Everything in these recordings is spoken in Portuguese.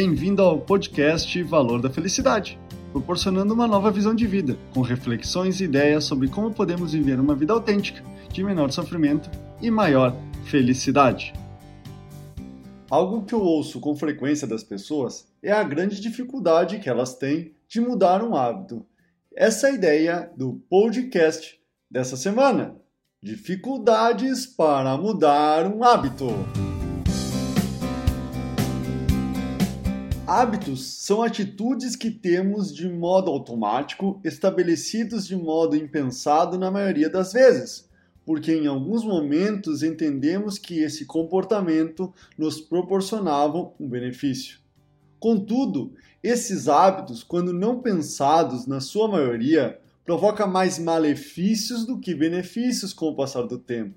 Bem-vindo ao podcast Valor da Felicidade, proporcionando uma nova visão de vida, com reflexões e ideias sobre como podemos viver uma vida autêntica, de menor sofrimento e maior felicidade. Algo que eu ouço com frequência das pessoas é a grande dificuldade que elas têm de mudar um hábito. Essa é a ideia do podcast dessa semana. Dificuldades para mudar um hábito. Hábitos são atitudes que temos de modo automático, estabelecidos de modo impensado na maioria das vezes, porque em alguns momentos entendemos que esse comportamento nos proporcionava um benefício. Contudo, esses hábitos, quando não pensados na sua maioria, provoca mais malefícios do que benefícios com o passar do tempo.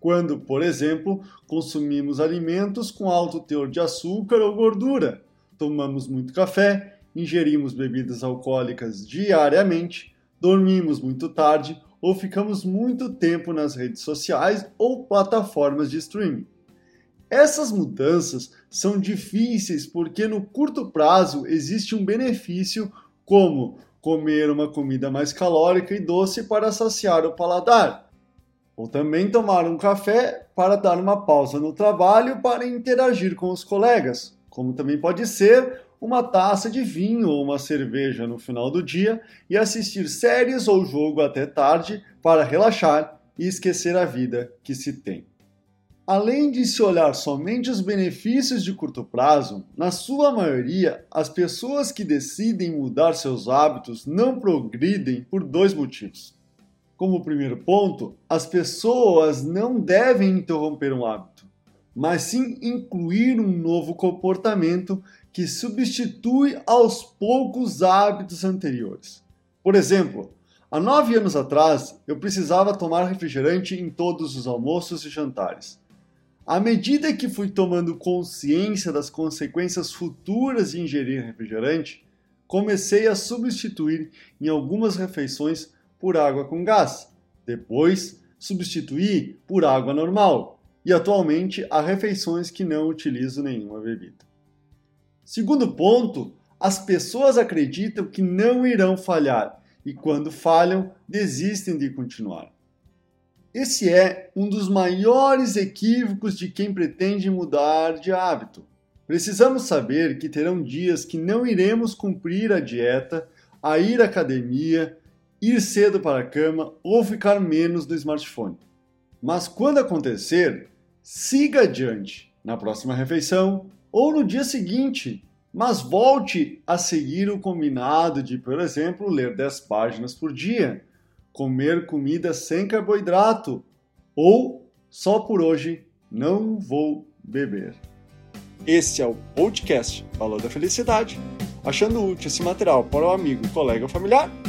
Quando, por exemplo, consumimos alimentos com alto teor de açúcar ou gordura, tomamos muito café, ingerimos bebidas alcoólicas diariamente, dormimos muito tarde ou ficamos muito tempo nas redes sociais ou plataformas de streaming. Essas mudanças são difíceis porque no curto prazo existe um benefício como comer uma comida mais calórica e doce para saciar o paladar, ou também tomar um café para dar uma pausa no trabalho para interagir com os colegas, como também pode ser uma taça de vinho ou uma cerveja no final do dia e assistir séries ou jogo até tarde para relaxar e esquecer a vida que se tem. Além de se olhar somente os benefícios de curto prazo, na sua maioria, as pessoas que decidem mudar seus hábitos não progridem por dois motivos. Como primeiro ponto, as pessoas não devem interromper um hábito, mas sim incluir um novo comportamento que substitui aos poucos hábitos anteriores. Por exemplo, há nove anos atrás eu precisava tomar refrigerante em todos os almoços e jantares. À medida que fui tomando consciência das consequências futuras de ingerir refrigerante, comecei a substituir em algumas refeições por água com gás. Depois, substituí por água normal. E atualmente há refeições que não utilizo nenhuma bebida. Segundo ponto, as pessoas acreditam que não irão falhar e, quando falham, desistem de continuar. Esse é um dos maiores equívocos de quem pretende mudar de hábito. Precisamos saber que terão dias que não iremos cumprir a dieta, a ir à academia, ir cedo para a cama ou ficar menos no smartphone. Mas quando acontecer, siga adiante na próxima refeição ou no dia seguinte, mas volte a seguir o combinado de, por exemplo, ler 10 páginas por dia comer comida sem carboidrato ou só por hoje não vou beber. Esse é o podcast Valor da Felicidade. Achando útil esse material para o amigo, colega ou familiar,